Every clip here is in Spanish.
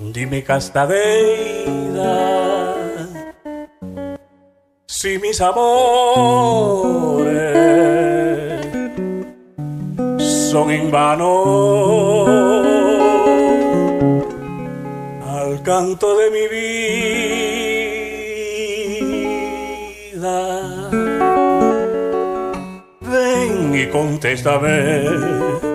Dime castadeira si mis amores son en vano al canto de mi vida. Ven y contéstame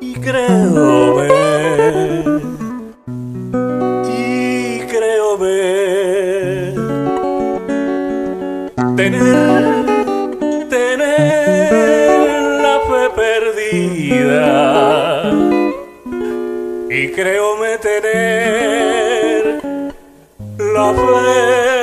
y creo ver y creo ver tener tener la fe perdida. Y creo me tener la fe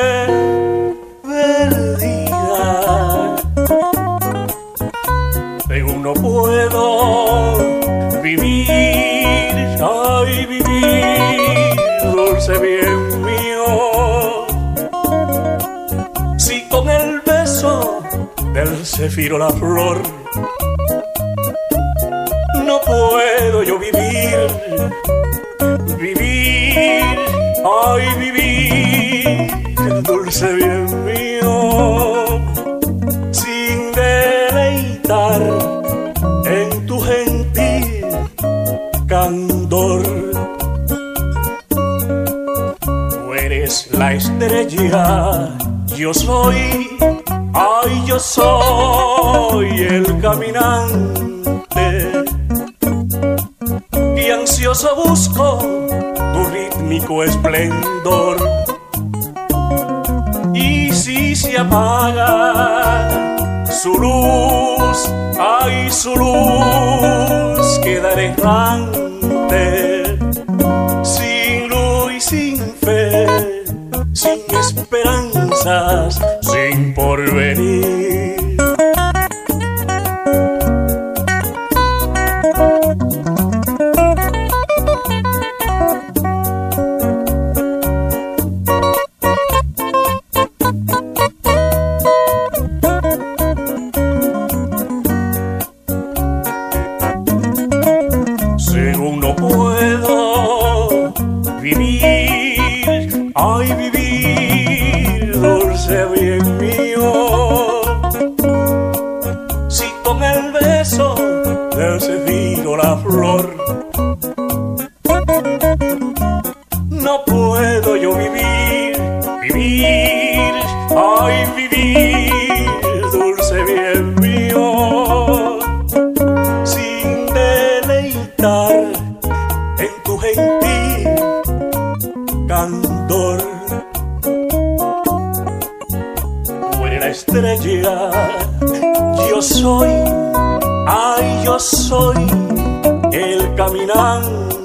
bien mío. Si con el beso del cefiro la flor, no puedo yo vivir, vivir, ay vivir, dulce bien la estrella, yo soy, ay, yo soy el caminante. Y ansioso busco tu rítmico esplendor. Y si se apaga su luz, ay su luz, quedaré errante, esperanzas, no puedo yo vivir, vivir, ay vivir, dulce bien mío sin deleitar en tu gentil candor. Tú eres la estrella, yo soy, ay, yo soy el caminante.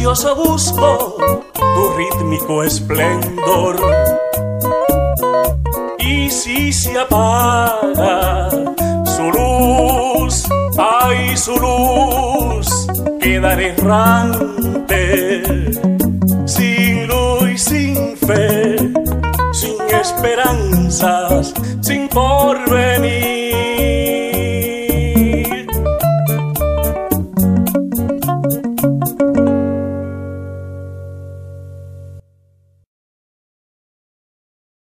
Ansioso busco tu rítmico esplendor y si se apaga su luz, ay su luz, quedaré errante, sin luz y sin fe, sin esperanzas, sin porvenir.